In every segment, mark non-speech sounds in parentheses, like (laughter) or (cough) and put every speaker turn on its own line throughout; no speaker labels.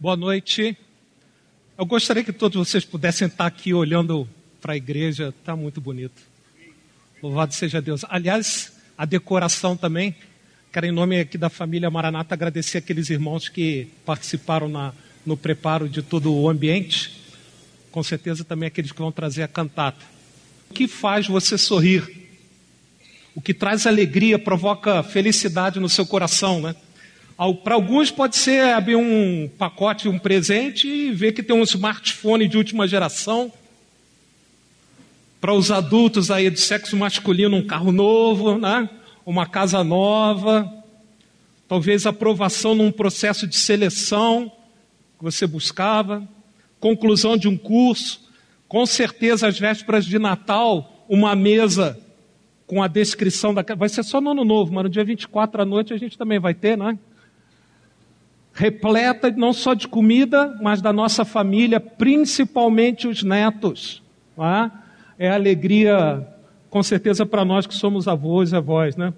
Boa noite. Eu gostaria que todos vocês pudessem estar aqui olhando para a igreja, está muito bonito. Louvado seja Deus. Aliás, a decoração também. Quero, em nome aqui da família Maranata, agradecer aqueles irmãos que participaram na, no preparo de todo o ambiente. Com certeza também aqueles que vão trazer a cantata. O que faz você sorrir? O que traz alegria, provoca felicidade no seu coração, né? Para alguns pode ser abrir um pacote, um presente e ver que tem um smartphone de última geração. Para os adultos aí do sexo masculino, um carro novo, né? uma casa nova. Talvez aprovação num processo de seleção que você buscava. Conclusão de um curso. Com certeza, às vésperas de Natal, uma mesa com a descrição da. Vai ser só no ano novo, mas no dia 24 à noite a gente também vai ter, né? Repleta não só de comida, mas da nossa família, principalmente os netos. É? é alegria, com certeza, para nós que somos avós e avós. Né?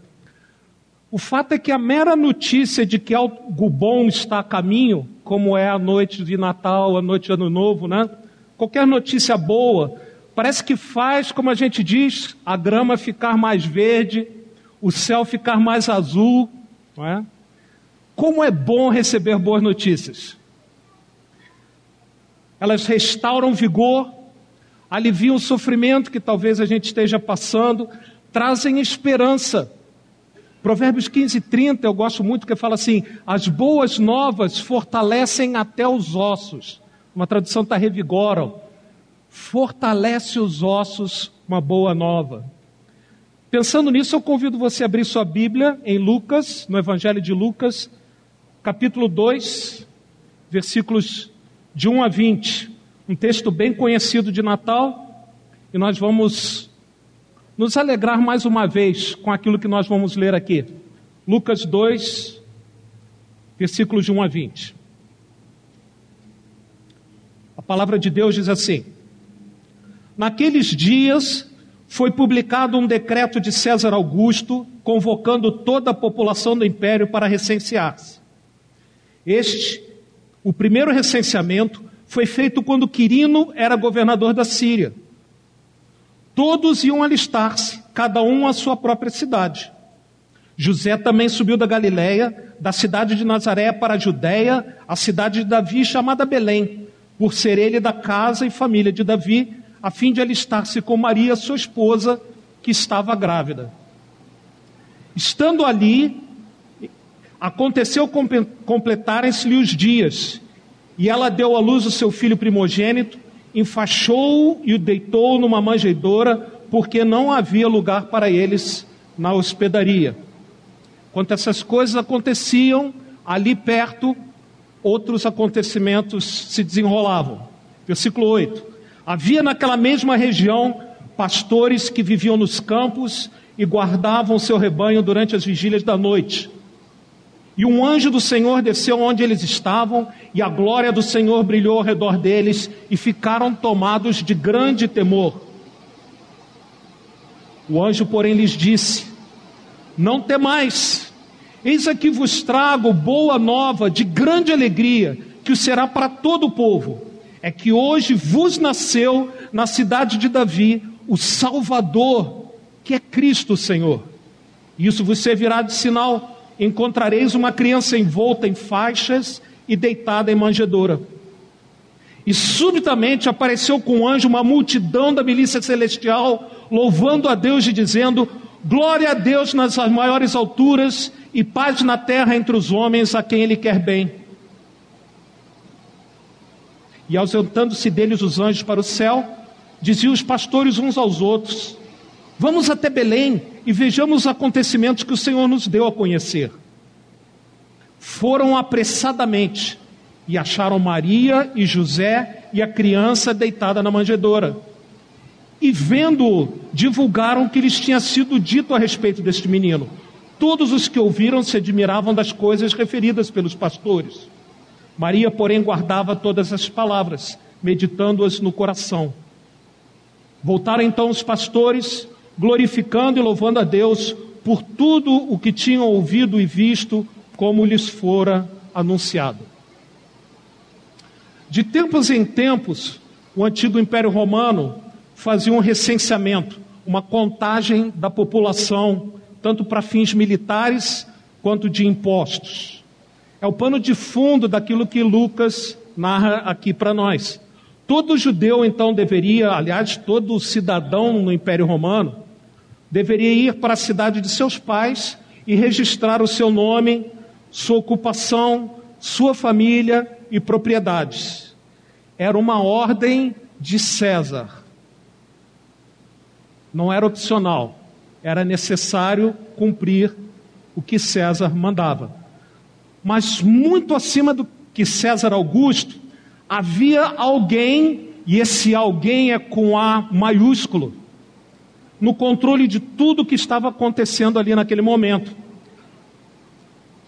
O fato é que a mera notícia de que algo bom está a caminho, como é a noite de Natal, a noite de Ano Novo, né? qualquer notícia boa, parece que faz, como a gente diz, a grama ficar mais verde, o céu ficar mais azul. Não é? Como é bom receber boas notícias. Elas restauram vigor, aliviam o sofrimento que talvez a gente esteja passando, trazem esperança. Provérbios 15, 30, eu gosto muito que fala assim: as boas novas fortalecem até os ossos. Uma tradução está revigoram. Fortalece os ossos, uma boa nova. Pensando nisso, eu convido você a abrir sua Bíblia em Lucas, no Evangelho de Lucas, capítulo 2, versículos de 1 a 20. Um texto bem conhecido de Natal, e nós vamos nos alegrar mais uma vez com aquilo que nós vamos ler aqui. Lucas 2, versículos de 1 a 20. A palavra de Deus diz assim: Naqueles dias foi publicado um decreto de César Augusto convocando toda a população do império para recensear-se. Este, o primeiro recenseamento, foi feito quando Quirino era governador da Síria. Todos iam alistar-se, cada um à sua própria cidade. José também subiu da Galiléia, da cidade de Nazaré para a Judéia, a cidade de Davi chamada Belém, por ser ele da casa e família de Davi, a fim de alistar-se com Maria, sua esposa, que estava grávida. Estando ali, Aconteceu completarem-se-lhe os dias, e ela deu à luz o seu filho primogênito, enfaixou-o e o deitou numa manjedoura, porque não havia lugar para eles na hospedaria. Quando essas coisas aconteciam, ali perto, outros acontecimentos se desenrolavam. Versículo 8: Havia naquela mesma região pastores que viviam nos campos e guardavam seu rebanho durante as vigílias da noite. E um anjo do Senhor desceu onde eles estavam, e a glória do Senhor brilhou ao redor deles, e ficaram tomados de grande temor. O anjo, porém, lhes disse: Não temais, eis aqui vos trago boa nova de grande alegria, que o será para todo o povo. É que hoje vos nasceu na cidade de Davi o Salvador, que é Cristo o Senhor. Isso vos servirá de sinal encontrareis uma criança envolta em faixas e deitada em manjedoura. E subitamente apareceu com o anjo uma multidão da milícia celestial, louvando a Deus e dizendo: Glória a Deus nas maiores alturas e paz na terra entre os homens a quem Ele quer bem. E ausentando-se deles os anjos para o céu, diziam os pastores uns aos outros: Vamos até Belém e vejamos os acontecimentos que o Senhor nos deu a conhecer. Foram apressadamente e acharam Maria e José e a criança deitada na manjedoura. E vendo-o, divulgaram que lhes tinha sido dito a respeito deste menino. Todos os que ouviram se admiravam das coisas referidas pelos pastores. Maria, porém, guardava todas as palavras, meditando-as no coração. Voltaram então os pastores glorificando e louvando a Deus por tudo o que tinham ouvido e visto, como lhes fora anunciado. De tempos em tempos, o antigo Império Romano fazia um recenseamento, uma contagem da população, tanto para fins militares quanto de impostos. É o pano de fundo daquilo que Lucas narra aqui para nós. Todo judeu então deveria, aliás, todo cidadão no Império Romano, deveria ir para a cidade de seus pais e registrar o seu nome, sua ocupação, sua família e propriedades. Era uma ordem de César. Não era opcional, era necessário cumprir o que César mandava. Mas muito acima do que César Augusto, havia alguém, e esse alguém é com A maiúsculo, no controle de tudo que estava acontecendo ali naquele momento.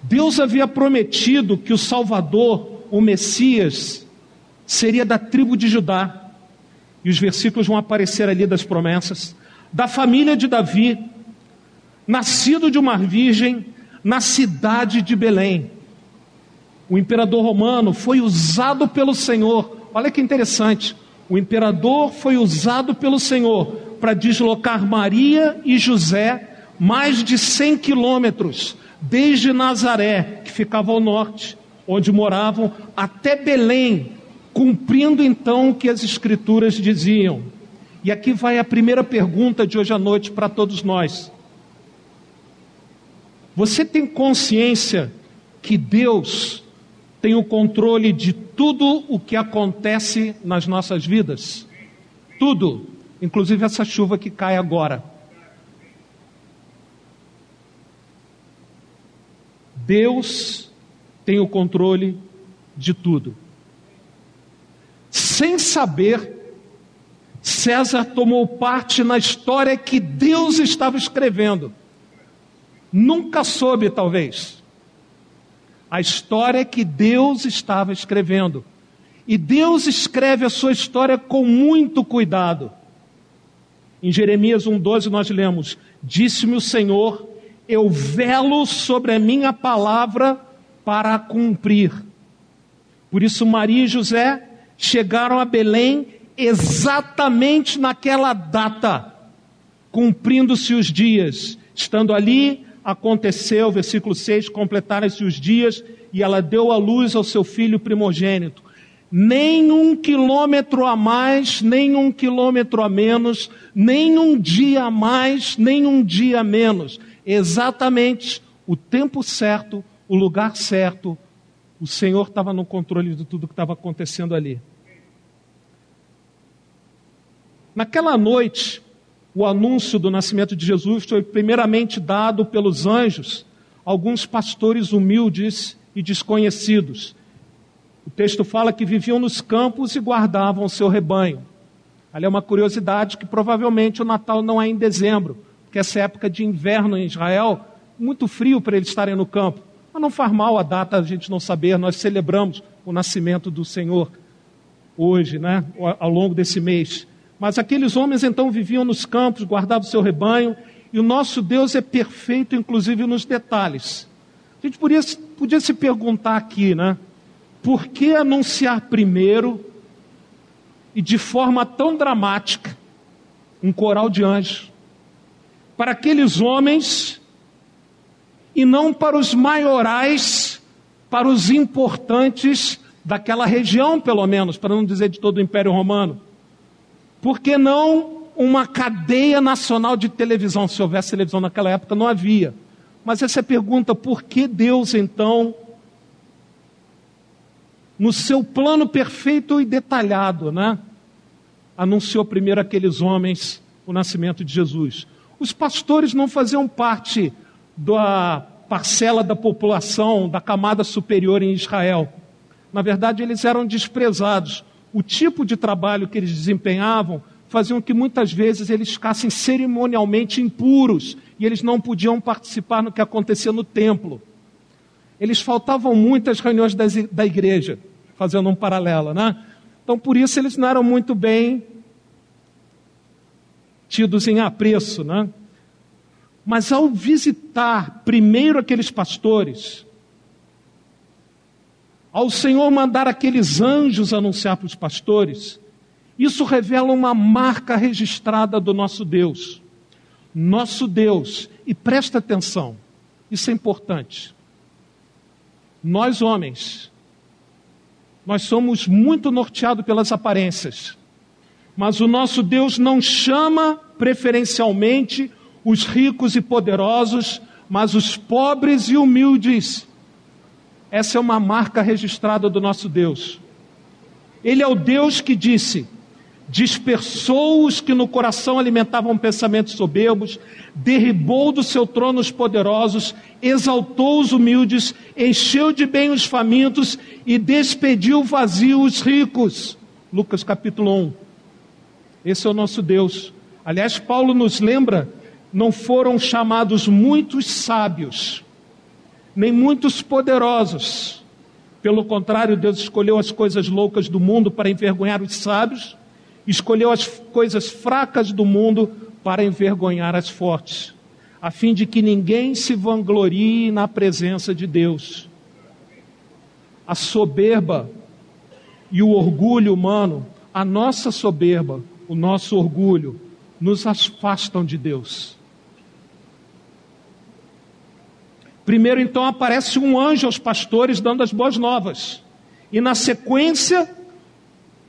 Deus havia prometido que o Salvador, o Messias, seria da tribo de Judá. E os versículos vão aparecer ali das promessas. Da família de Davi, nascido de uma virgem, na cidade de Belém. O imperador romano foi usado pelo Senhor. Olha que interessante. O imperador foi usado pelo Senhor para deslocar Maria e José mais de 100 quilômetros, desde Nazaré, que ficava ao norte, onde moravam, até Belém, cumprindo então o que as Escrituras diziam. E aqui vai a primeira pergunta de hoje à noite para todos nós. Você tem consciência que Deus tem o controle de tudo o que acontece nas nossas vidas? Tudo inclusive essa chuva que cai agora. Deus tem o controle de tudo. Sem saber, César tomou parte na história que Deus estava escrevendo. Nunca soube, talvez, a história que Deus estava escrevendo. E Deus escreve a sua história com muito cuidado. Em Jeremias 1,12 nós lemos: Disse-me o Senhor, eu velo sobre a minha palavra para cumprir. Por isso, Maria e José chegaram a Belém exatamente naquela data, cumprindo-se os dias. Estando ali, aconteceu, versículo 6, completaram-se os dias e ela deu à luz ao seu filho primogênito nem um quilômetro a mais, nem um quilômetro a menos, nem um dia a mais, nem um dia a menos. Exatamente o tempo certo, o lugar certo. O Senhor estava no controle de tudo que estava acontecendo ali. Naquela noite, o anúncio do nascimento de Jesus foi primeiramente dado pelos anjos, alguns pastores humildes e desconhecidos o texto fala que viviam nos campos e guardavam o seu rebanho. Ali é uma curiosidade que provavelmente o Natal não é em dezembro, porque essa época de inverno em Israel, muito frio para eles estarem no campo. Mas não faz mal a data a gente não saber, nós celebramos o nascimento do Senhor hoje, né, ao longo desse mês. Mas aqueles homens então viviam nos campos, guardavam o seu rebanho, e o nosso Deus é perfeito, inclusive nos detalhes. A gente podia, podia se perguntar aqui, né? Por que anunciar primeiro e de forma tão dramática um coral de anjos? Para aqueles homens e não para os maiorais, para os importantes daquela região, pelo menos, para não dizer de todo o Império Romano. Por que não uma cadeia nacional de televisão? Se houvesse televisão naquela época, não havia. Mas essa é pergunta: por que Deus então no seu plano perfeito e detalhado, né? Anunciou primeiro aqueles homens o nascimento de Jesus. Os pastores não faziam parte da parcela da população, da camada superior em Israel. Na verdade, eles eram desprezados. O tipo de trabalho que eles desempenhavam faziam que muitas vezes eles ficassem cerimonialmente impuros e eles não podiam participar no que acontecia no templo. Eles faltavam muitas reuniões da igreja fazendo um paralelo, né? Então, por isso, eles não eram muito bem tidos em apreço, né? Mas ao visitar primeiro aqueles pastores, ao Senhor mandar aqueles anjos anunciar para os pastores, isso revela uma marca registrada do nosso Deus. Nosso Deus, e presta atenção, isso é importante. Nós, homens, nós somos muito norteados pelas aparências, mas o nosso Deus não chama preferencialmente os ricos e poderosos, mas os pobres e humildes. Essa é uma marca registrada do nosso Deus. Ele é o Deus que disse: dispersou os que no coração alimentavam pensamentos soberbos, derribou do seu trono os poderosos, exaltou os humildes, encheu de bem os famintos e despediu vazio os ricos. Lucas capítulo 1. Esse é o nosso Deus. Aliás, Paulo nos lembra: não foram chamados muitos sábios, nem muitos poderosos. Pelo contrário, Deus escolheu as coisas loucas do mundo para envergonhar os sábios, escolheu as coisas fracas do mundo para envergonhar as fortes, a fim de que ninguém se vanglorie na presença de Deus. A soberba e o orgulho humano, a nossa soberba, o nosso orgulho, nos afastam de Deus. Primeiro, então, aparece um anjo aos pastores dando as boas novas. E na sequência,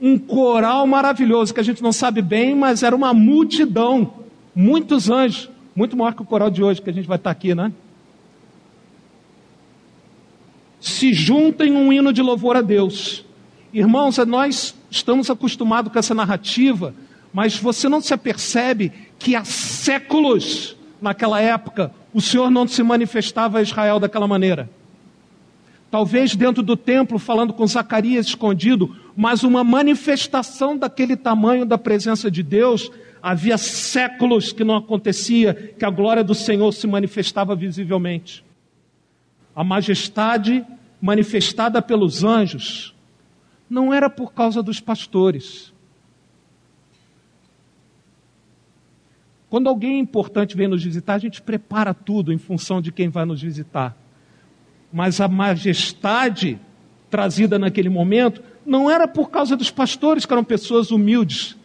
um coral maravilhoso, que a gente não sabe bem, mas era uma multidão, muitos anjos, muito maior que o coral de hoje, que a gente vai estar aqui, né? Se juntem um hino de louvor a Deus. Irmãos, nós estamos acostumados com essa narrativa, mas você não se apercebe que há séculos, naquela época, o Senhor não se manifestava a Israel daquela maneira. Talvez dentro do templo, falando com Zacarias escondido, mas uma manifestação daquele tamanho da presença de Deus, havia séculos que não acontecia, que a glória do Senhor se manifestava visivelmente. A majestade manifestada pelos anjos não era por causa dos pastores, Quando alguém importante vem nos visitar, a gente prepara tudo em função de quem vai nos visitar. Mas a majestade trazida naquele momento não era por causa dos pastores, que eram pessoas humildes,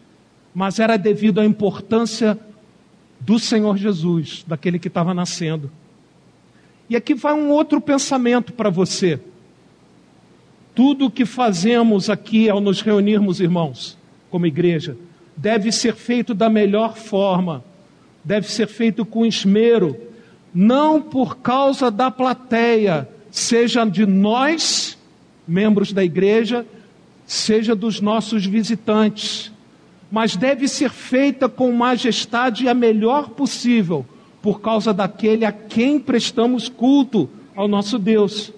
mas era devido à importância do Senhor Jesus, daquele que estava nascendo. E aqui vai um outro pensamento para você. Tudo o que fazemos aqui ao nos reunirmos, irmãos, como igreja, deve ser feito da melhor forma deve ser feito com esmero, não por causa da plateia, seja de nós, membros da igreja, seja dos nossos visitantes, mas deve ser feita com majestade a melhor possível, por causa daquele a quem prestamos culto, ao nosso Deus.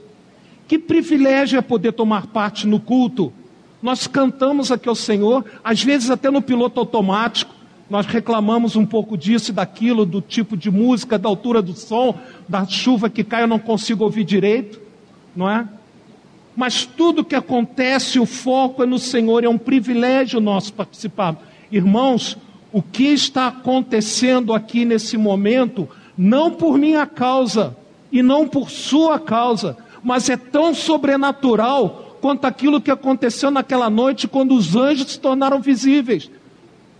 Que privilégio é poder tomar parte no culto. Nós cantamos aqui ao Senhor, às vezes até no piloto automático, nós reclamamos um pouco disso e daquilo, do tipo de música, da altura do som, da chuva que cai, eu não consigo ouvir direito, não é? Mas tudo que acontece, o foco é no Senhor, é um privilégio nosso participar. Irmãos, o que está acontecendo aqui nesse momento, não por minha causa e não por sua causa, mas é tão sobrenatural quanto aquilo que aconteceu naquela noite quando os anjos se tornaram visíveis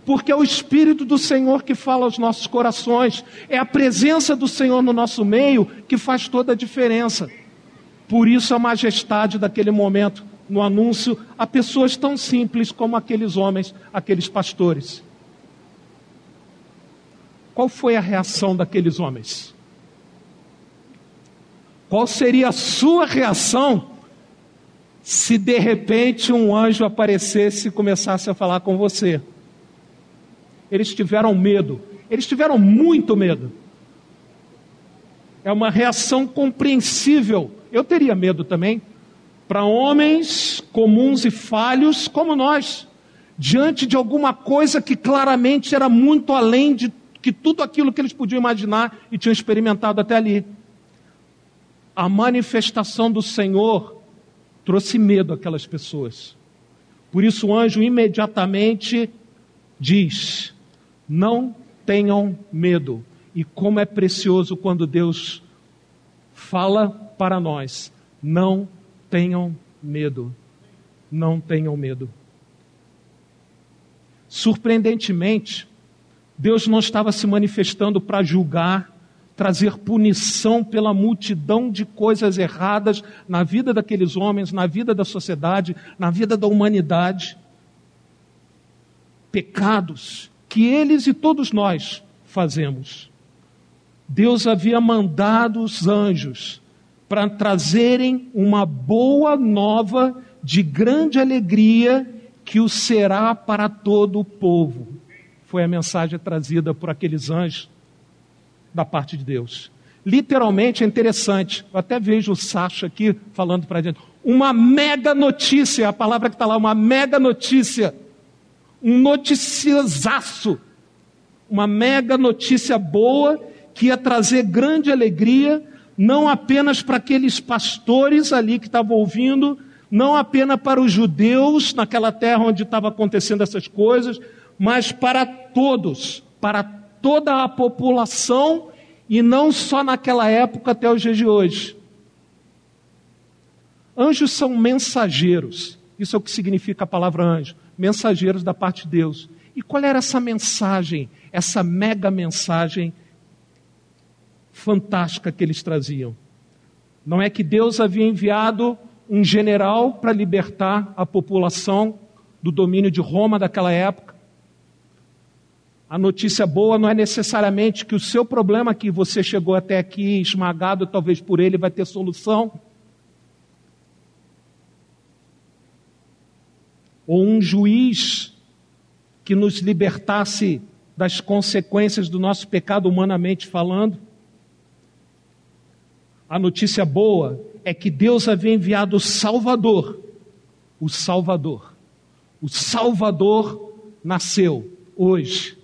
porque é o Espírito do Senhor que fala aos nossos corações, é a presença do Senhor no nosso meio que faz toda a diferença. Por isso a majestade daquele momento no anúncio a pessoas tão simples como aqueles homens, aqueles pastores. Qual foi a reação daqueles homens? Qual seria a sua reação se de repente um anjo aparecesse e começasse a falar com você? Eles tiveram medo. Eles tiveram muito medo. É uma reação compreensível. Eu teria medo também. Para homens comuns e falhos como nós, diante de alguma coisa que claramente era muito além de que tudo aquilo que eles podiam imaginar e tinham experimentado até ali. A manifestação do Senhor trouxe medo àquelas pessoas. Por isso o anjo imediatamente diz: não tenham medo. E como é precioso quando Deus fala para nós: não tenham medo. Não tenham medo. Surpreendentemente, Deus não estava se manifestando para julgar, trazer punição pela multidão de coisas erradas na vida daqueles homens, na vida da sociedade, na vida da humanidade. Pecados que eles e todos nós fazemos. Deus havia mandado os anjos para trazerem uma boa nova de grande alegria que o será para todo o povo. Foi a mensagem trazida por aqueles anjos da parte de Deus. Literalmente é interessante. Eu até vejo o Sacha aqui falando para a gente. Uma mega notícia, a palavra que está lá, uma mega notícia. Um noticiazaço. Uma mega notícia boa que ia trazer grande alegria, não apenas para aqueles pastores ali que estavam ouvindo, não apenas para os judeus naquela terra onde estavam acontecendo essas coisas, mas para todos, para toda a população e não só naquela época até os dias de hoje. Anjos são mensageiros, isso é o que significa a palavra anjo, mensageiros da parte de Deus. E qual era essa mensagem, essa mega mensagem fantástica que eles traziam? Não é que Deus havia enviado um general para libertar a população do domínio de Roma daquela época, a notícia boa não é necessariamente que o seu problema que você chegou até aqui esmagado, talvez por ele, vai ter solução. Ou um juiz que nos libertasse das consequências do nosso pecado humanamente falando. A notícia boa é que Deus havia enviado o Salvador. O Salvador. O Salvador nasceu hoje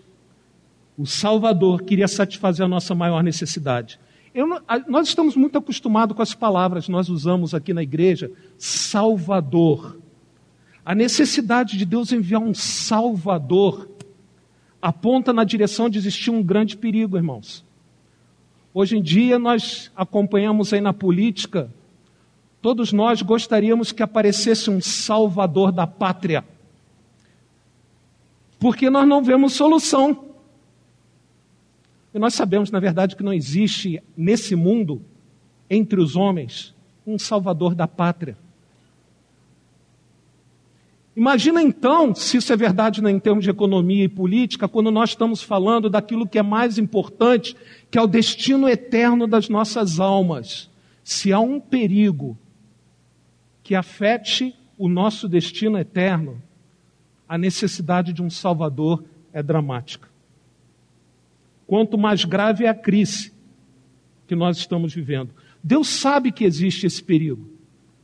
o Salvador queria satisfazer a nossa maior necessidade. Nós estamos muito acostumados com as palavras que nós usamos aqui na igreja, Salvador. A necessidade de Deus enviar um Salvador aponta na direção de existir um grande perigo, irmãos. Hoje em dia nós acompanhamos aí na política, todos nós gostaríamos que aparecesse um Salvador da pátria, porque nós não vemos solução. E nós sabemos, na verdade, que não existe nesse mundo, entre os homens, um salvador da pátria. Imagina então, se isso é verdade né, em termos de economia e política, quando nós estamos falando daquilo que é mais importante, que é o destino eterno das nossas almas. Se há um perigo que afete o nosso destino eterno, a necessidade de um Salvador é dramática quanto mais grave é a crise que nós estamos vivendo. Deus sabe que existe esse perigo.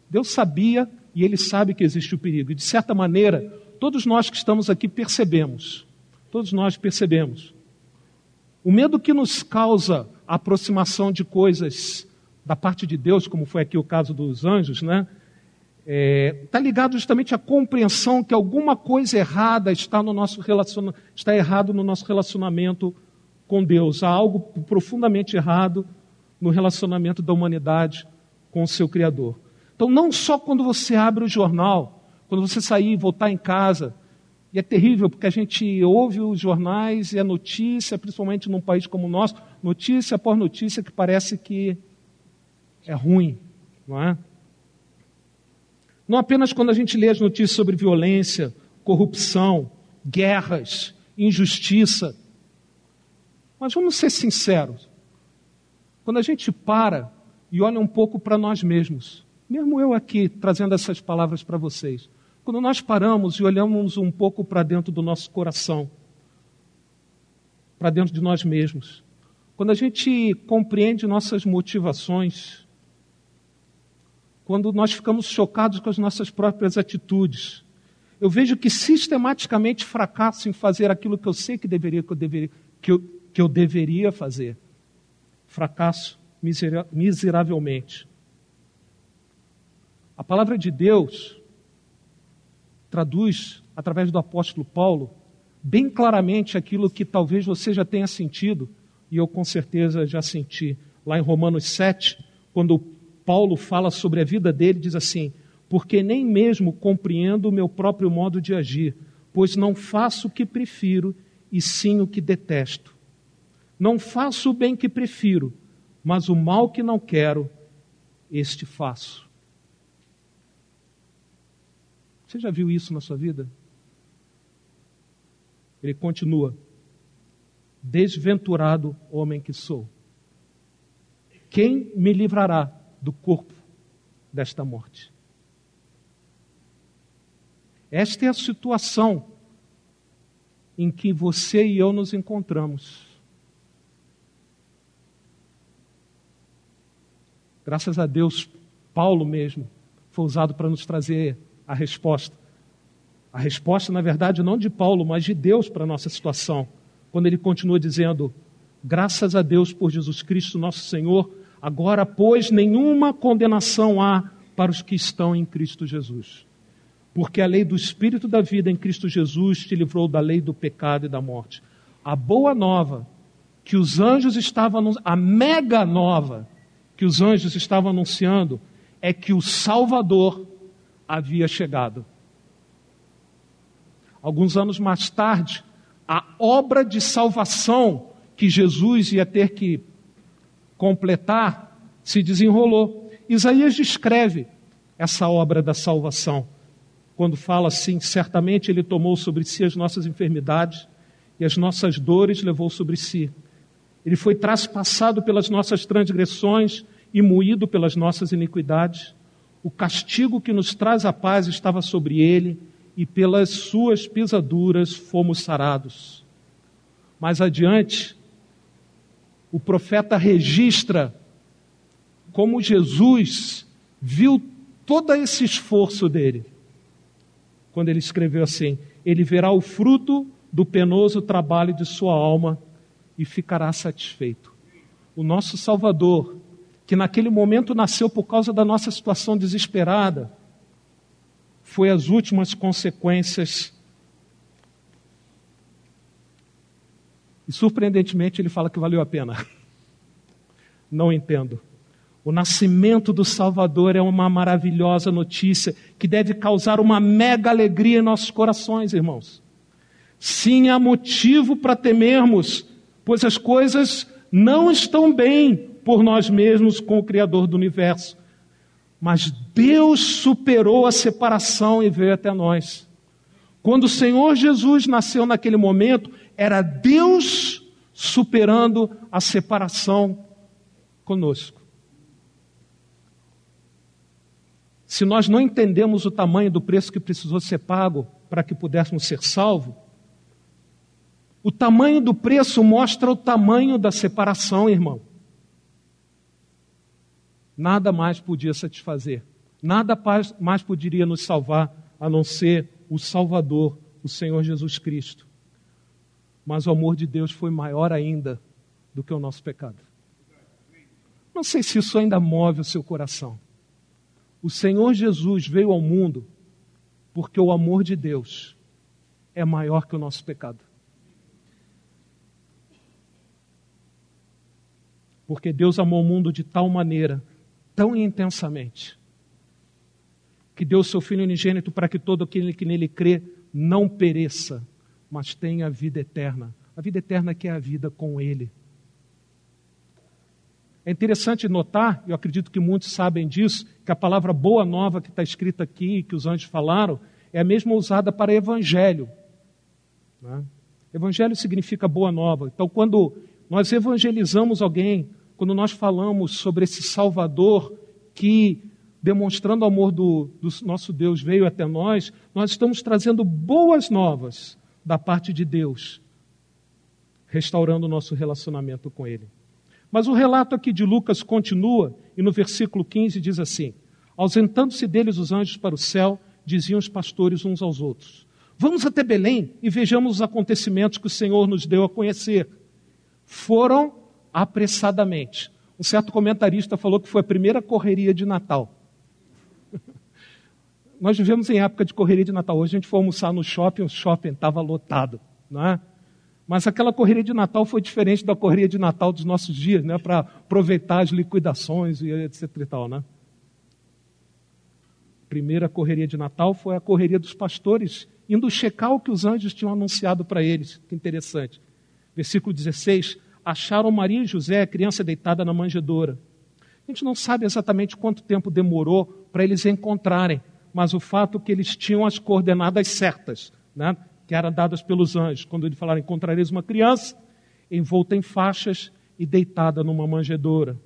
Deus sabia e Ele sabe que existe o perigo. E, de certa maneira, todos nós que estamos aqui percebemos. Todos nós percebemos. O medo que nos causa a aproximação de coisas da parte de Deus, como foi aqui o caso dos anjos, né? Está é, tá ligado justamente à compreensão que alguma coisa errada está no nosso relaciona, está errado no nosso relacionamento com Deus. Há algo profundamente errado no relacionamento da humanidade com o seu Criador. Então, não só quando você abre o jornal, quando você sair e voltar em casa, e é terrível porque a gente ouve os jornais e a notícia, principalmente num país como o nosso, notícia após notícia que parece que é ruim, não é? Não apenas quando a gente lê as notícias sobre violência, corrupção, guerras, injustiça, mas vamos ser sinceros. Quando a gente para e olha um pouco para nós mesmos, mesmo eu aqui trazendo essas palavras para vocês, quando nós paramos e olhamos um pouco para dentro do nosso coração, para dentro de nós mesmos, quando a gente compreende nossas motivações, quando nós ficamos chocados com as nossas próprias atitudes, eu vejo que sistematicamente fracasso em fazer aquilo que eu sei que deveria, que eu deveria, que eu, que eu deveria fazer. Fracasso miseravelmente. A palavra de Deus traduz, através do apóstolo Paulo, bem claramente aquilo que talvez você já tenha sentido, e eu com certeza já senti. Lá em Romanos 7, quando Paulo fala sobre a vida dele, diz assim: porque nem mesmo compreendo o meu próprio modo de agir, pois não faço o que prefiro e sim o que detesto. Não faço o bem que prefiro, mas o mal que não quero, este faço. Você já viu isso na sua vida? Ele continua: Desventurado homem que sou. Quem me livrará do corpo desta morte? Esta é a situação em que você e eu nos encontramos. Graças a Deus, Paulo mesmo foi usado para nos trazer a resposta. A resposta, na verdade, não de Paulo, mas de Deus para a nossa situação. Quando ele continua dizendo: Graças a Deus por Jesus Cristo, nosso Senhor, agora, pois, nenhuma condenação há para os que estão em Cristo Jesus. Porque a lei do Espírito da vida em Cristo Jesus te livrou da lei do pecado e da morte. A boa nova que os anjos estavam, a mega nova que os anjos estavam anunciando, é que o Salvador havia chegado. Alguns anos mais tarde, a obra de salvação que Jesus ia ter que completar se desenrolou. Isaías descreve essa obra da salvação, quando fala assim: certamente Ele tomou sobre si as nossas enfermidades e as nossas dores levou sobre si. Ele foi traspassado pelas nossas transgressões e moído pelas nossas iniquidades. O castigo que nos traz a paz estava sobre ele, e pelas suas pisaduras fomos sarados. Mais adiante, o profeta registra como Jesus viu todo esse esforço dele. Quando ele escreveu assim: Ele verá o fruto do penoso trabalho de sua alma e ficará satisfeito. O nosso Salvador, que naquele momento nasceu por causa da nossa situação desesperada, foi as últimas consequências. E surpreendentemente ele fala que valeu a pena. (laughs) Não entendo. O nascimento do Salvador é uma maravilhosa notícia que deve causar uma mega alegria em nossos corações, irmãos. Sim, há motivo para temermos, pois as coisas não estão bem por nós mesmos com o Criador do universo. Mas Deus superou a separação e veio até nós. Quando o Senhor Jesus nasceu naquele momento, era Deus superando a separação conosco. Se nós não entendemos o tamanho do preço que precisou ser pago para que pudéssemos ser salvos, o tamanho do preço mostra o tamanho da separação, irmão. Nada mais podia satisfazer, nada mais poderia nos salvar a não ser o Salvador, o Senhor Jesus Cristo. Mas o amor de Deus foi maior ainda do que o nosso pecado. Não sei se isso ainda move o seu coração. O Senhor Jesus veio ao mundo porque o amor de Deus é maior que o nosso pecado. Porque Deus amou o mundo de tal maneira tão intensamente que deu seu Filho unigênito para que todo aquele que nele crê não pereça, mas tenha a vida eterna. A vida eterna que é a vida com Ele. É interessante notar, eu acredito que muitos sabem disso, que a palavra boa nova que está escrita aqui, que os anjos falaram, é a mesma usada para evangelho. Né? Evangelho significa boa nova. Então, quando nós evangelizamos alguém, quando nós falamos sobre esse Salvador que, demonstrando o amor do, do nosso Deus, veio até nós, nós estamos trazendo boas novas da parte de Deus, restaurando o nosso relacionamento com Ele. Mas o relato aqui de Lucas continua, e no versículo 15 diz assim: Ausentando-se deles os anjos para o céu, diziam os pastores uns aos outros: Vamos até Belém e vejamos os acontecimentos que o Senhor nos deu a conhecer. Foram apressadamente. Um certo comentarista falou que foi a primeira correria de Natal. (laughs) Nós vivemos em época de correria de Natal. Hoje a gente foi almoçar no shopping, o shopping estava lotado, não é? Mas aquela correria de Natal foi diferente da correria de Natal dos nossos dias, né? Para aproveitar as liquidações e etc e tal, né? primeira correria de Natal foi a correria dos pastores, indo checar o que os anjos tinham anunciado para eles. Que interessante. Versículo 16: Acharam Maria e José, a criança deitada na manjedoura. A gente não sabe exatamente quanto tempo demorou para eles encontrarem, mas o fato é que eles tinham as coordenadas certas, né, que eram dadas pelos anjos. Quando ele falaram: Encontrareis uma criança envolta em faixas e deitada numa manjedoura.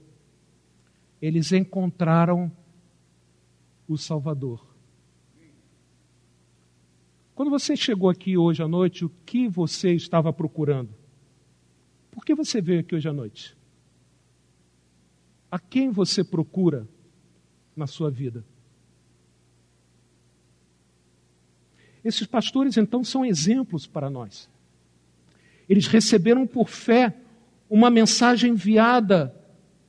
Eles encontraram o Salvador. Quando você chegou aqui hoje à noite, o que você estava procurando? Por que você veio aqui hoje à noite? A quem você procura na sua vida? Esses pastores, então, são exemplos para nós. Eles receberam por fé uma mensagem enviada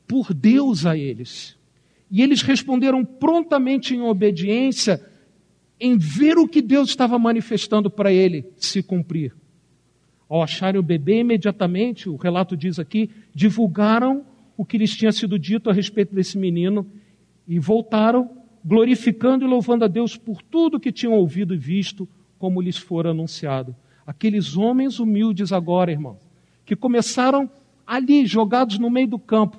por Deus a eles. E eles responderam prontamente em obediência, em ver o que Deus estava manifestando para ele se cumprir. Ao acharem o bebê, imediatamente, o relato diz aqui, divulgaram o que lhes tinha sido dito a respeito desse menino e voltaram glorificando e louvando a Deus por tudo que tinham ouvido e visto, como lhes fora anunciado. Aqueles homens humildes agora, irmão, que começaram ali, jogados no meio do campo,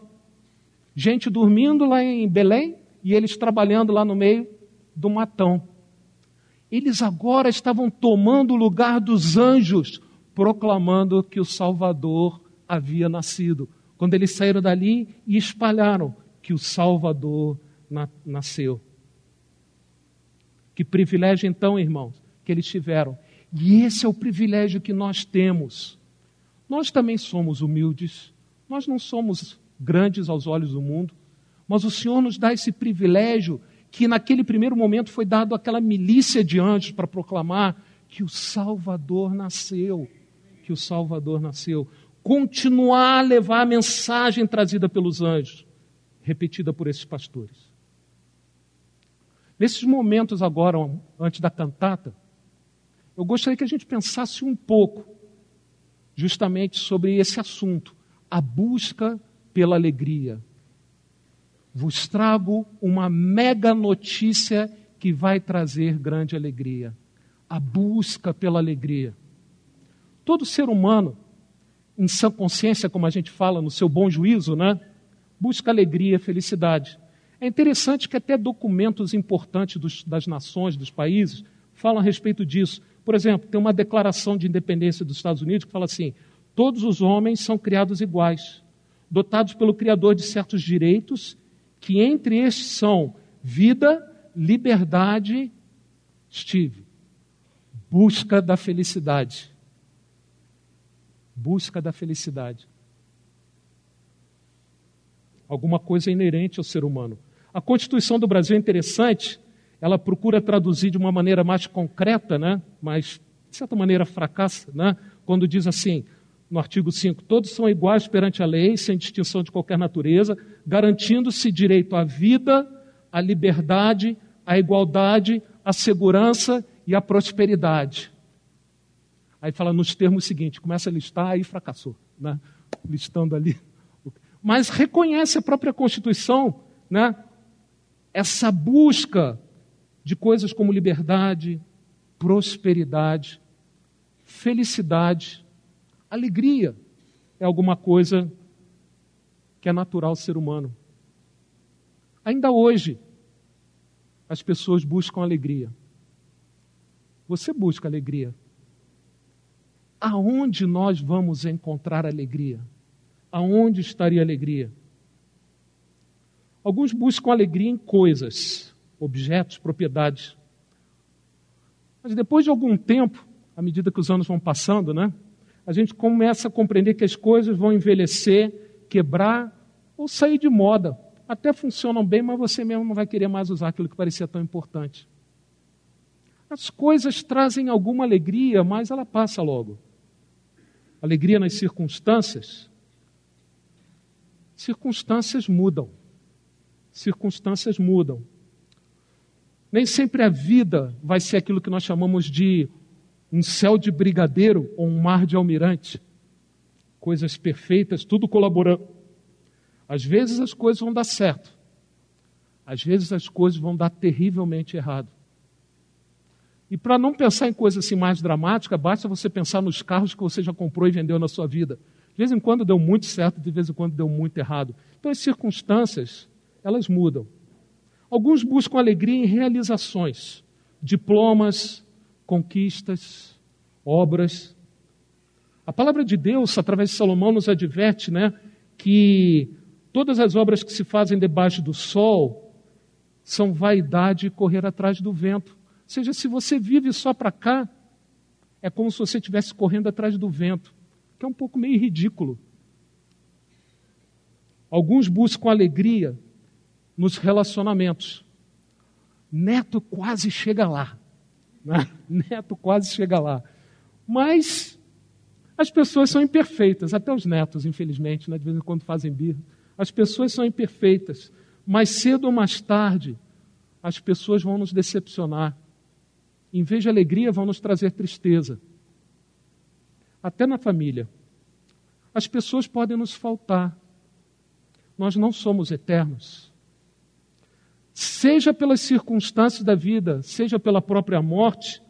gente dormindo lá em Belém e eles trabalhando lá no meio do matão. Eles agora estavam tomando o lugar dos anjos, proclamando que o Salvador havia nascido. Quando eles saíram dali e espalharam que o Salvador na, nasceu. Que privilégio então, irmãos, que eles tiveram. E esse é o privilégio que nós temos. Nós também somos humildes, nós não somos grandes aos olhos do mundo, mas o Senhor nos dá esse privilégio que naquele primeiro momento foi dado àquela milícia de anjos para proclamar que o Salvador nasceu, que o Salvador nasceu. Continuar a levar a mensagem trazida pelos anjos, repetida por esses pastores. Nesses momentos agora, antes da cantata, eu gostaria que a gente pensasse um pouco justamente sobre esse assunto, a busca pela alegria. Vos trago uma mega notícia que vai trazer grande alegria. A busca pela alegria. Todo ser humano, em sã consciência, como a gente fala, no seu bom juízo, né? busca alegria, felicidade. É interessante que até documentos importantes dos, das nações, dos países, falam a respeito disso. Por exemplo, tem uma declaração de independência dos Estados Unidos que fala assim: todos os homens são criados iguais dotados pelo Criador de certos direitos, que entre estes são vida, liberdade, Steve, busca da felicidade. Busca da felicidade. Alguma coisa inerente ao ser humano. A Constituição do Brasil é interessante, ela procura traduzir de uma maneira mais concreta, né? mas de certa maneira fracassa, né? quando diz assim: no artigo 5, todos são iguais perante a lei, sem distinção de qualquer natureza, garantindo-se direito à vida, à liberdade, à igualdade, à segurança e à prosperidade. Aí fala nos termos seguintes, começa a listar, aí fracassou, né? listando ali. Mas reconhece a própria Constituição, né? essa busca de coisas como liberdade, prosperidade, felicidade, Alegria é alguma coisa que é natural ao ser humano. Ainda hoje, as pessoas buscam alegria. Você busca alegria. Aonde nós vamos encontrar alegria? Aonde estaria alegria? Alguns buscam alegria em coisas, objetos, propriedades. Mas depois de algum tempo, à medida que os anos vão passando, né? a gente começa a compreender que as coisas vão envelhecer, quebrar ou sair de moda. Até funcionam bem, mas você mesmo não vai querer mais usar aquilo que parecia tão importante. As coisas trazem alguma alegria, mas ela passa logo. Alegria nas circunstâncias. Circunstâncias mudam. Circunstâncias mudam. Nem sempre a vida vai ser aquilo que nós chamamos de um céu de brigadeiro ou um mar de almirante. Coisas perfeitas, tudo colaborando. Às vezes as coisas vão dar certo. às vezes as coisas vão dar terrivelmente errado. E para não pensar em coisa assim mais dramática, basta você pensar nos carros que você já comprou e vendeu na sua vida. De vez em quando deu muito certo, de vez em quando deu muito errado. Então as circunstâncias, elas mudam. Alguns buscam alegria em realizações, diplomas, conquistas, obras. A palavra de Deus, através de Salomão, nos adverte né, que todas as obras que se fazem debaixo do sol são vaidade e correr atrás do vento. Ou seja, se você vive só para cá, é como se você estivesse correndo atrás do vento, que é um pouco meio ridículo. Alguns buscam alegria nos relacionamentos. Neto quase chega lá. Né? (laughs) Neto quase chega lá. Mas as pessoas são imperfeitas, até os netos, infelizmente, né? de vez em quando fazem birra. As pessoas são imperfeitas. Mais cedo ou mais tarde, as pessoas vão nos decepcionar. Em vez de alegria, vão nos trazer tristeza. Até na família. As pessoas podem nos faltar. Nós não somos eternos seja pelas circunstâncias da vida, seja pela própria morte,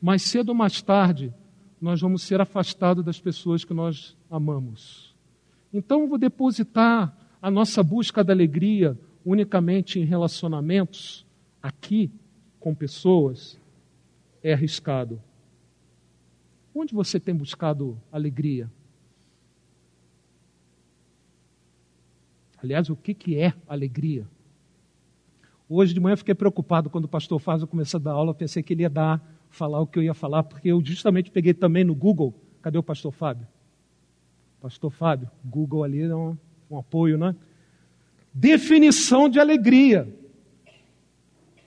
mais cedo ou mais tarde, nós vamos ser afastados das pessoas que nós amamos. Então, vou depositar a nossa busca da alegria unicamente em relacionamentos, aqui, com pessoas, é arriscado. Onde você tem buscado alegria? Aliás, o que, que é alegria? Hoje de manhã fiquei preocupado quando o pastor Fábio começou a dar aula, pensei que ele ia dar, falar o que eu ia falar, porque eu justamente peguei também no Google. Cadê o pastor Fábio? Pastor Fábio, Google ali é um, um apoio, né? Definição de alegria.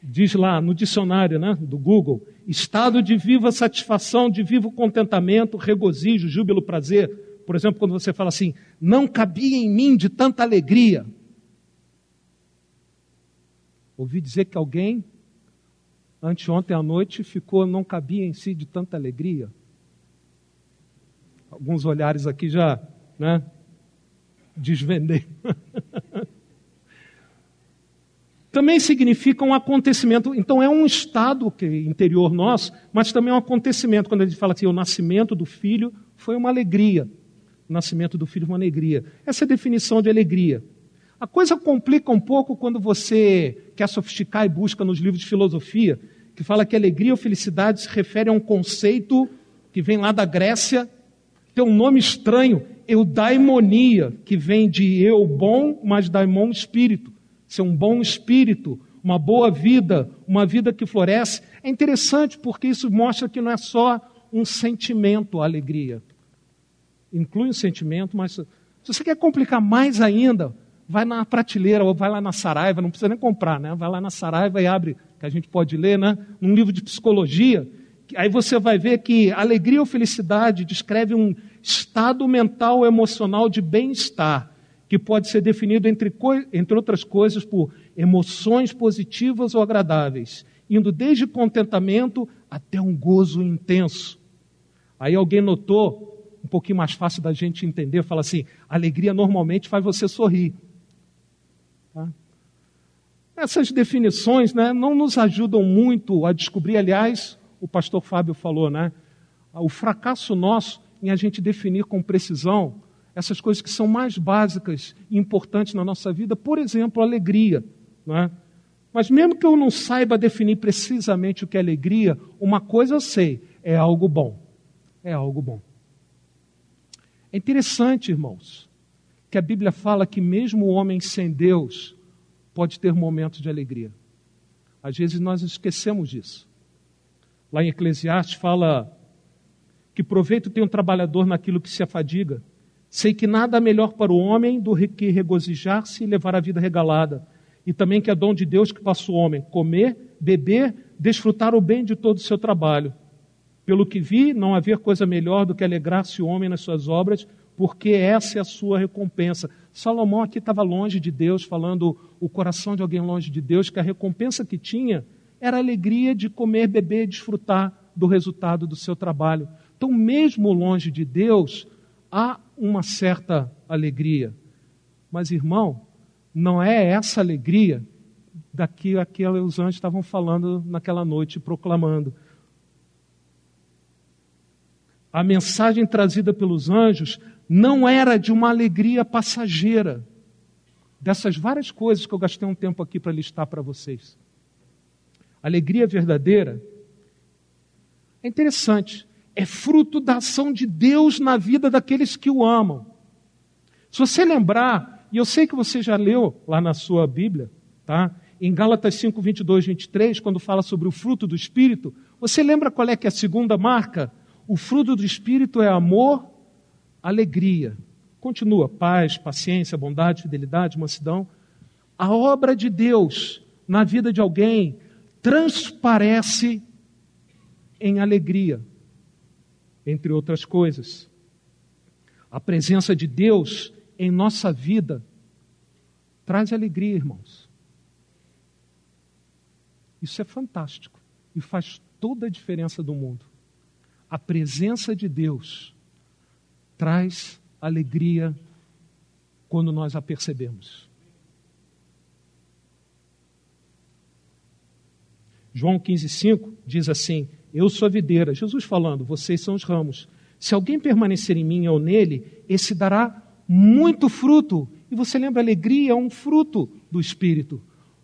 Diz lá no dicionário né, do Google: estado de viva satisfação, de vivo contentamento, regozijo, júbilo, prazer. Por exemplo, quando você fala assim, não cabia em mim de tanta alegria. Ouvi dizer que alguém, anteontem à noite, ficou, não cabia em si de tanta alegria. Alguns olhares aqui já, né, desvendei. (laughs) também significa um acontecimento. Então, é um estado interior nosso, mas também é um acontecimento. Quando a gente fala assim, o nascimento do filho foi uma alegria. O nascimento do filho foi uma alegria. Essa é a definição de alegria. A coisa complica um pouco quando você quer sofisticar e busca nos livros de filosofia, que fala que alegria ou felicidade se refere a um conceito que vem lá da Grécia, tem um nome estranho, eudaimonia, que vem de eu bom, mas daimon espírito. Ser um bom espírito, uma boa vida, uma vida que floresce. É interessante porque isso mostra que não é só um sentimento a alegria. Inclui um sentimento, mas se você quer complicar mais ainda, vai na prateleira ou vai lá na Saraiva, não precisa nem comprar, né? Vai lá na Saraiva e abre, que a gente pode ler, né? Num livro de psicologia, aí você vai ver que alegria ou felicidade descreve um estado mental emocional de bem-estar, que pode ser definido entre, entre outras coisas por emoções positivas ou agradáveis, indo desde contentamento até um gozo intenso. Aí alguém notou, um pouquinho mais fácil da gente entender, fala assim: alegria normalmente faz você sorrir. Tá? Essas definições né, não nos ajudam muito a descobrir, aliás, o pastor Fábio falou, né? O fracasso nosso em a gente definir com precisão essas coisas que são mais básicas e importantes na nossa vida, por exemplo, alegria. Né? Mas mesmo que eu não saiba definir precisamente o que é alegria, uma coisa eu sei, é algo bom. É algo bom. É interessante, irmãos, que a Bíblia fala que mesmo o homem sem Deus pode ter momentos de alegria. Às vezes nós esquecemos disso. Lá em Eclesiastes fala que proveito tem um trabalhador naquilo que se afadiga. Sei que nada melhor para o homem do que regozijar-se e levar a vida regalada. E também que é dom de Deus que passa o homem comer, beber, desfrutar o bem de todo o seu trabalho. Pelo que vi, não haver coisa melhor do que alegrar-se o homem nas suas obras, porque essa é a sua recompensa. Salomão aqui estava longe de Deus, falando o coração de alguém longe de Deus, que a recompensa que tinha era a alegria de comer, beber, desfrutar do resultado do seu trabalho. Então, mesmo longe de Deus, há uma certa alegria. Mas, irmão, não é essa alegria daquilo que os anjos estavam falando naquela noite, proclamando. A mensagem trazida pelos anjos não era de uma alegria passageira, dessas várias coisas que eu gastei um tempo aqui para listar para vocês. Alegria verdadeira é interessante, é fruto da ação de Deus na vida daqueles que o amam. Se você lembrar, e eu sei que você já leu lá na sua Bíblia, tá? Em Gálatas 5, 22, 23, quando fala sobre o fruto do Espírito, você lembra qual é que é a segunda marca? O fruto do Espírito é amor, alegria. Continua, paz, paciência, bondade, fidelidade, mansidão. A obra de Deus na vida de alguém transparece em alegria, entre outras coisas. A presença de Deus em nossa vida traz alegria, irmãos. Isso é fantástico e faz toda a diferença do mundo. A presença de Deus traz alegria quando nós a percebemos. João 15,5 diz assim: Eu sou a videira. Jesus falando, vocês são os ramos. Se alguém permanecer em mim ou nele, esse dará muito fruto. E você lembra, alegria é um fruto do Espírito.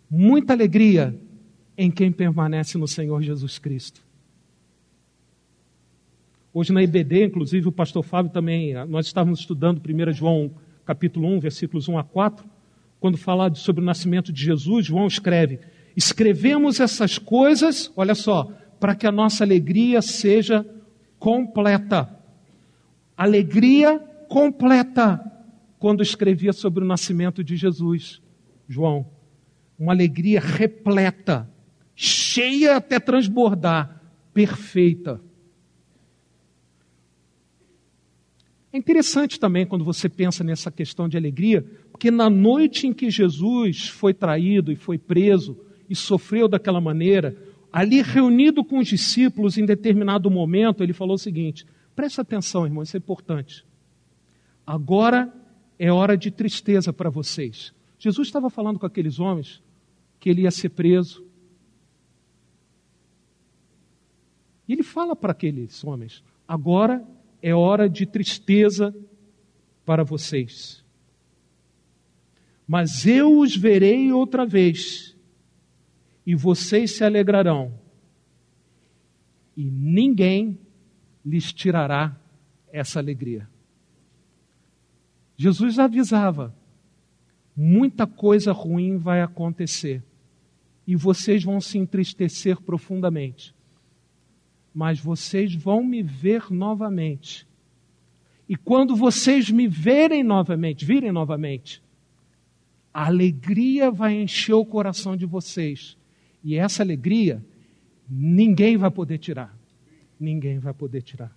Muita alegria em quem permanece no Senhor Jesus Cristo. Hoje na IBD, inclusive, o pastor Fábio também, nós estávamos estudando 1 João capítulo 1, versículos 1 a 4, quando fala sobre o nascimento de Jesus, João escreve: Escrevemos essas coisas, olha só, para que a nossa alegria seja completa. Alegria completa, quando escrevia sobre o nascimento de Jesus, João. Uma alegria repleta, cheia até transbordar, perfeita. É interessante também quando você pensa nessa questão de alegria, porque na noite em que Jesus foi traído e foi preso e sofreu daquela maneira, ali reunido com os discípulos em determinado momento, ele falou o seguinte: presta atenção, irmão, isso é importante. Agora é hora de tristeza para vocês. Jesus estava falando com aqueles homens que ele ia ser preso. E ele fala para aqueles homens: agora é hora de tristeza para vocês. Mas eu os verei outra vez, e vocês se alegrarão, e ninguém lhes tirará essa alegria. Jesus avisava: muita coisa ruim vai acontecer, e vocês vão se entristecer profundamente mas vocês vão me ver novamente. E quando vocês me verem novamente, virem novamente, a alegria vai encher o coração de vocês. E essa alegria ninguém vai poder tirar. Ninguém vai poder tirar.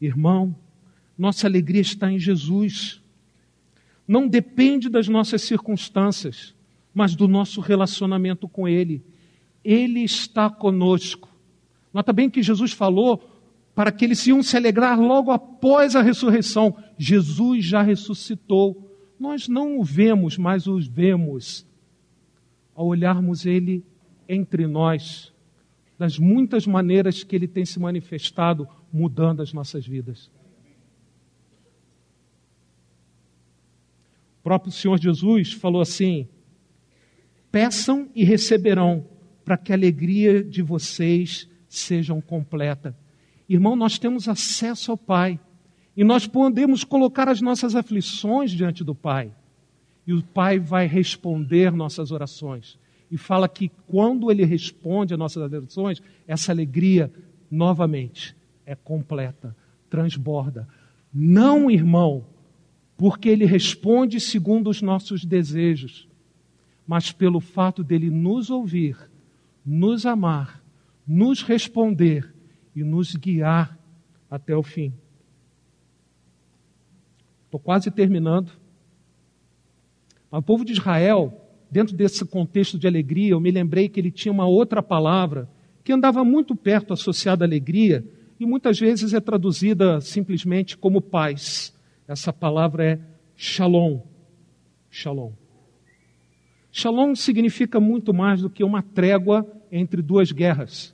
Irmão, nossa alegria está em Jesus. Não depende das nossas circunstâncias, mas do nosso relacionamento com Ele. Ele está conosco. Nota bem que Jesus falou para que eles iam se alegrar logo após a ressurreição. Jesus já ressuscitou. Nós não o vemos, mas o vemos ao olharmos ele entre nós, das muitas maneiras que ele tem se manifestado, mudando as nossas vidas. O próprio Senhor Jesus falou assim: peçam e receberão, para que a alegria de vocês seja completa. Irmão, nós temos acesso ao Pai e nós podemos colocar as nossas aflições diante do Pai. E o Pai vai responder nossas orações. E fala que quando Ele responde às nossas orações, essa alegria, novamente, é completa, transborda. Não, irmão, porque Ele responde segundo os nossos desejos, mas pelo fato dele nos ouvir nos amar, nos responder e nos guiar até o fim. Estou quase terminando. o povo de Israel, dentro desse contexto de alegria, eu me lembrei que ele tinha uma outra palavra que andava muito perto associada à alegria e muitas vezes é traduzida simplesmente como paz. Essa palavra é shalom. Shalom. Shalom significa muito mais do que uma trégua entre duas guerras.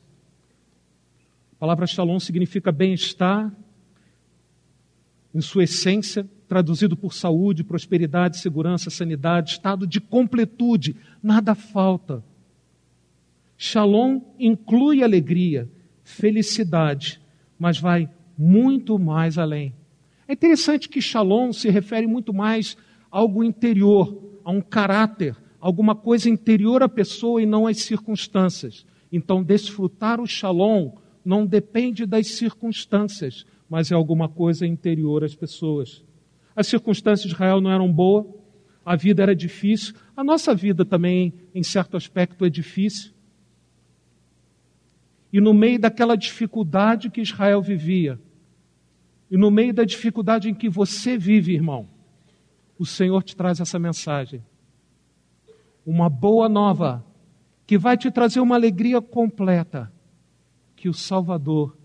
A palavra shalom significa bem-estar, em sua essência, traduzido por saúde, prosperidade, segurança, sanidade, estado de completude, nada falta. Shalom inclui alegria, felicidade, mas vai muito mais além. É interessante que Shalom se refere muito mais a algo interior, a um caráter, alguma coisa interior à pessoa e não às circunstâncias. Então, desfrutar o Shalom não depende das circunstâncias, mas é alguma coisa interior às pessoas. As circunstâncias de Israel não eram boas, a vida era difícil, a nossa vida também, em certo aspecto, é difícil. E no meio daquela dificuldade que Israel vivia, e no meio da dificuldade em que você vive, irmão, o Senhor te traz essa mensagem. Uma boa nova, que vai te trazer uma alegria completa, que o Salvador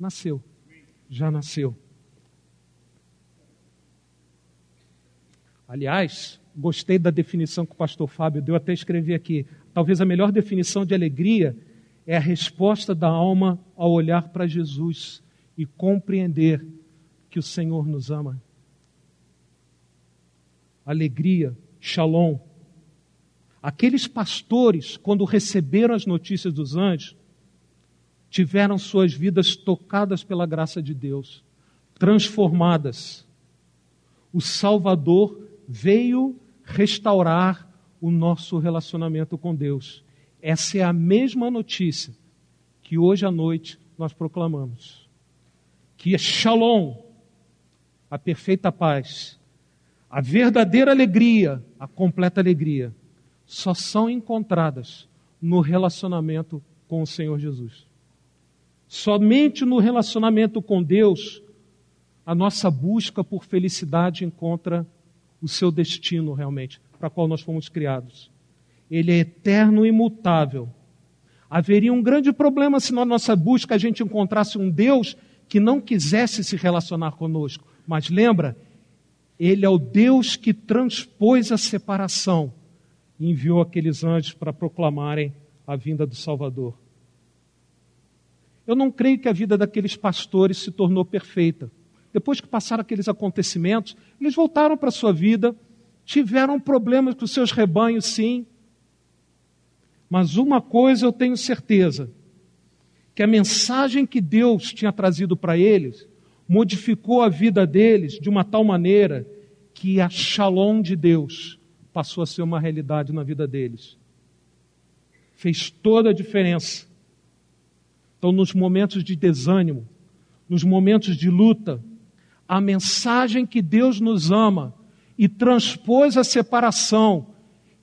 nasceu, já nasceu. Aliás, gostei da definição que o pastor Fábio deu, até escrevi aqui. Talvez a melhor definição de alegria é a resposta da alma ao olhar para Jesus e compreender que o Senhor nos ama. Alegria, shalom. Aqueles pastores, quando receberam as notícias dos anjos, tiveram suas vidas tocadas pela graça de Deus, transformadas. O Salvador veio restaurar o nosso relacionamento com Deus. Essa é a mesma notícia que hoje à noite nós proclamamos. Que é Shalom, a perfeita paz, a verdadeira alegria, a completa alegria, só são encontradas no relacionamento com o Senhor Jesus. Somente no relacionamento com Deus, a nossa busca por felicidade encontra o seu destino realmente, para qual nós fomos criados. Ele é eterno e imutável. Haveria um grande problema se na nossa busca a gente encontrasse um Deus que não quisesse se relacionar conosco. Mas lembra, ele é o Deus que transpôs a separação e enviou aqueles anjos para proclamarem a vinda do Salvador. Eu não creio que a vida daqueles pastores se tornou perfeita. Depois que passaram aqueles acontecimentos, eles voltaram para a sua vida, tiveram problemas com seus rebanhos, sim. Mas uma coisa eu tenho certeza: que a mensagem que Deus tinha trazido para eles modificou a vida deles de uma tal maneira que a shalom de Deus passou a ser uma realidade na vida deles. Fez toda a diferença. Então, nos momentos de desânimo, nos momentos de luta, a mensagem que Deus nos ama e transpôs a separação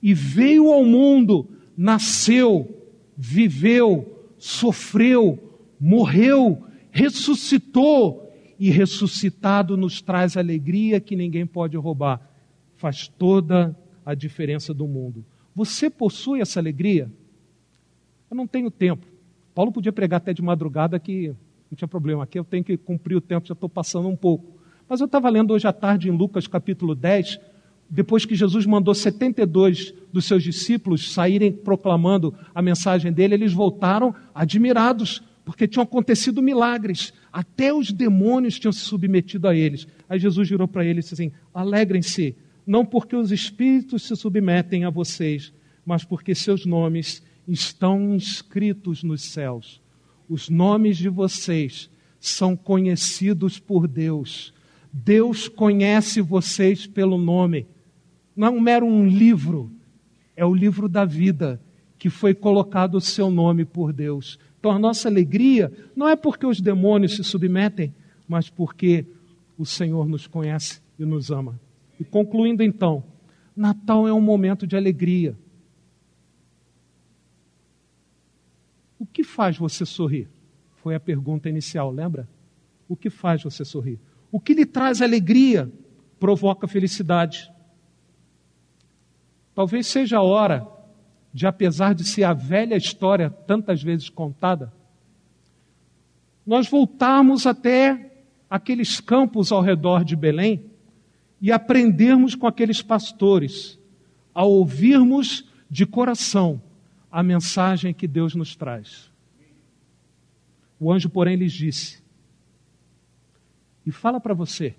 e veio ao mundo, nasceu, viveu, sofreu, morreu, ressuscitou e ressuscitado nos traz alegria que ninguém pode roubar. Faz toda a diferença do mundo. Você possui essa alegria? Eu não tenho tempo. Paulo podia pregar até de madrugada que não tinha problema. Aqui eu tenho que cumprir o tempo, já estou passando um pouco. Mas eu estava lendo hoje à tarde em Lucas capítulo 10, depois que Jesus mandou 72 dos seus discípulos saírem proclamando a mensagem dele, eles voltaram admirados, porque tinham acontecido milagres. Até os demônios tinham se submetido a eles. Aí Jesus virou para eles e disse assim: alegrem-se, não porque os espíritos se submetem a vocês, mas porque seus nomes estão inscritos nos céus. Os nomes de vocês são conhecidos por Deus Deus conhece vocês pelo nome. Não é um mero um livro, é o livro da vida que foi colocado o seu nome por Deus. Então a nossa alegria não é porque os demônios se submetem, mas porque o Senhor nos conhece e nos ama. E concluindo então, Natal é um momento de alegria. O que faz você sorrir? Foi a pergunta inicial, lembra? O que faz você sorrir? O que lhe traz alegria provoca felicidade. Talvez seja a hora de, apesar de ser a velha história tantas vezes contada, nós voltarmos até aqueles campos ao redor de Belém e aprendermos com aqueles pastores a ouvirmos de coração a mensagem que Deus nos traz. O anjo, porém, lhes disse: E fala para você,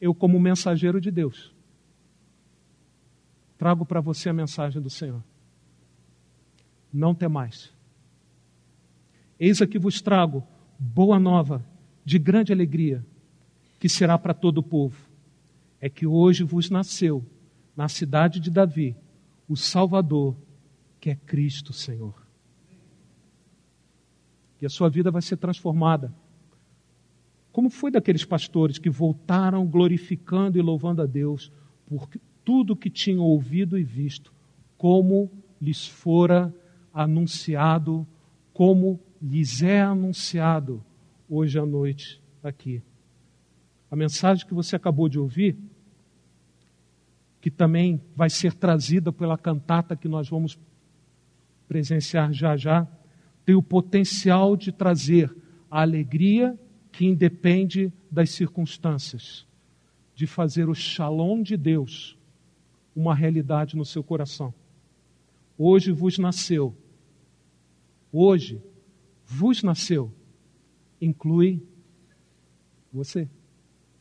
eu, como mensageiro de Deus, trago para você a mensagem do Senhor. Não temais. Eis aqui vos trago boa nova, de grande alegria, que será para todo o povo. É que hoje vos nasceu, na cidade de Davi, o Salvador, que é Cristo Senhor. E a sua vida vai ser transformada. Como foi daqueles pastores que voltaram glorificando e louvando a Deus por tudo que tinham ouvido e visto, como lhes fora anunciado, como lhes é anunciado hoje à noite aqui. A mensagem que você acabou de ouvir, que também vai ser trazida pela cantata que nós vamos presenciar já já, tem o potencial de trazer a alegria que independe das circunstâncias, de fazer o shalom de Deus uma realidade no seu coração. Hoje vos nasceu, hoje vos nasceu, inclui você.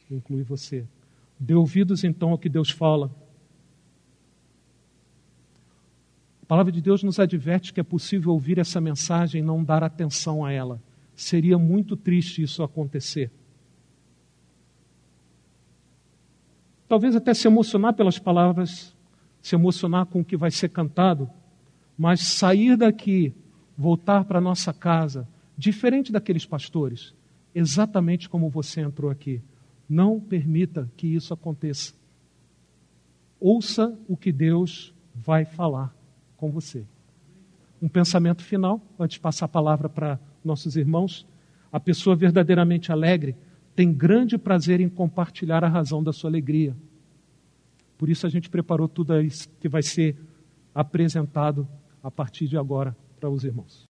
Inclui você. Dê ouvidos então ao que Deus fala. A palavra de Deus nos adverte que é possível ouvir essa mensagem e não dar atenção a ela. Seria muito triste isso acontecer. Talvez até se emocionar pelas palavras, se emocionar com o que vai ser cantado, mas sair daqui voltar para nossa casa, diferente daqueles pastores, exatamente como você entrou aqui. Não permita que isso aconteça. Ouça o que Deus vai falar com você. Um pensamento final, antes de passar a palavra para nossos irmãos. A pessoa verdadeiramente alegre tem grande prazer em compartilhar a razão da sua alegria. Por isso a gente preparou tudo isso que vai ser apresentado a partir de agora para os irmãos.